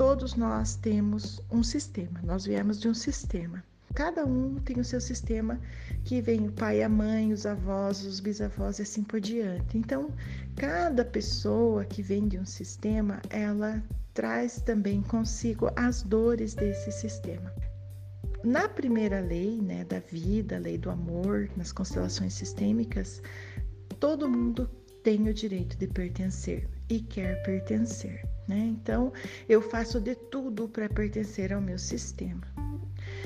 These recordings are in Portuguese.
todos nós temos um sistema, nós viemos de um sistema. Cada um tem o seu sistema, que vem o pai, a mãe, os avós, os bisavós e assim por diante. Então, cada pessoa que vem de um sistema, ela traz também consigo as dores desse sistema. Na primeira lei né, da vida, lei do amor, nas constelações sistêmicas, todo mundo tem o direito de pertencer e quer pertencer. Né? Então, eu faço de tudo para pertencer ao meu sistema.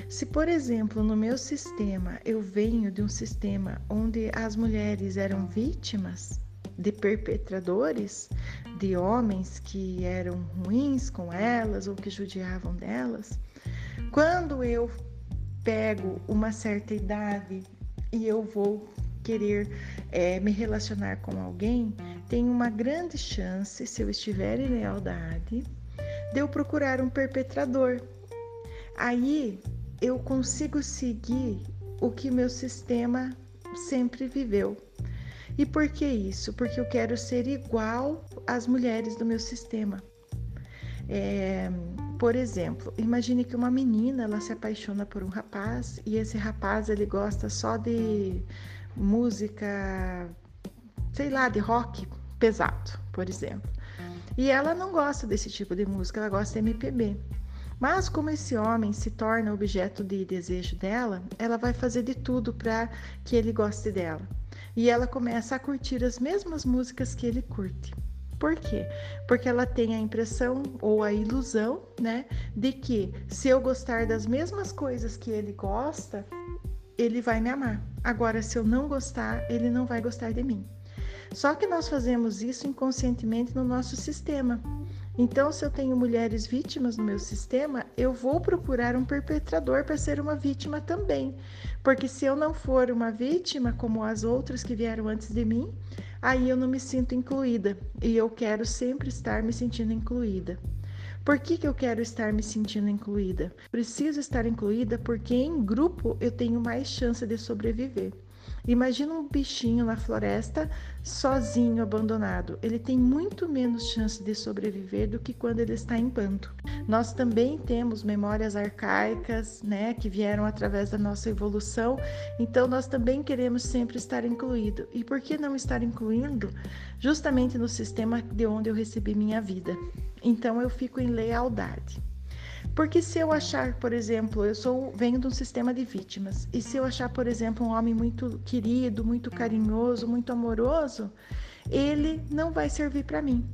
Se, por exemplo, no meu sistema eu venho de um sistema onde as mulheres eram vítimas de perpetradores, de homens que eram ruins com elas ou que judiavam delas, quando eu pego uma certa idade e eu vou querer é, me relacionar com alguém, tem uma grande chance, se eu estiver em lealdade, de eu procurar um perpetrador. Aí eu consigo seguir o que meu sistema sempre viveu. E por que isso? Porque eu quero ser igual às mulheres do meu sistema. É, por exemplo, imagine que uma menina ela se apaixona por um rapaz e esse rapaz ele gosta só de música, sei lá, de rock pesado, por exemplo. E ela não gosta desse tipo de música, ela gosta de MPB. Mas como esse homem se torna objeto de desejo dela, ela vai fazer de tudo para que ele goste dela. E ela começa a curtir as mesmas músicas que ele curte. Por quê? Porque ela tem a impressão ou a ilusão, né, de que se eu gostar das mesmas coisas que ele gosta, ele vai me amar. Agora, se eu não gostar, ele não vai gostar de mim. Só que nós fazemos isso inconscientemente no nosso sistema. Então, se eu tenho mulheres vítimas no meu sistema, eu vou procurar um perpetrador para ser uma vítima também. Porque se eu não for uma vítima como as outras que vieram antes de mim, aí eu não me sinto incluída. E eu quero sempre estar me sentindo incluída. Por que, que eu quero estar me sentindo incluída? Preciso estar incluída porque em grupo eu tenho mais chance de sobreviver. Imagina um bichinho na floresta sozinho, abandonado. Ele tem muito menos chance de sobreviver do que quando ele está em bando. Nós também temos memórias arcaicas, né, que vieram através da nossa evolução. Então nós também queremos sempre estar incluído. E por que não estar incluindo? Justamente no sistema de onde eu recebi minha vida. Então eu fico em lealdade. Porque se eu achar, por exemplo, eu sou venho de um sistema de vítimas, e se eu achar, por exemplo, um homem muito querido, muito carinhoso, muito amoroso, ele não vai servir para mim.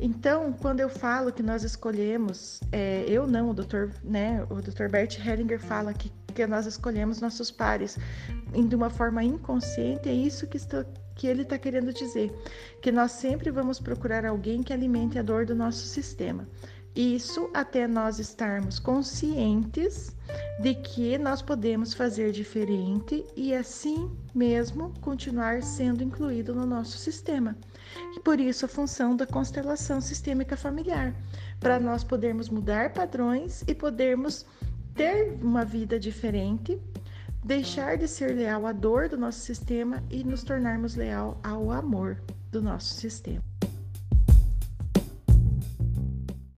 Então, quando eu falo que nós escolhemos, é, eu não, o doutor, né, o Dr. Bert Hellinger fala que, que nós escolhemos nossos pares de uma forma inconsciente, é isso que, estou, que ele está querendo dizer, que nós sempre vamos procurar alguém que alimente a dor do nosso sistema. Isso até nós estarmos conscientes de que nós podemos fazer diferente e assim mesmo continuar sendo incluído no nosso sistema. E por isso a função da constelação sistêmica familiar, para nós podermos mudar padrões e podermos ter uma vida diferente, deixar de ser leal à dor do nosso sistema e nos tornarmos leal ao amor do nosso sistema.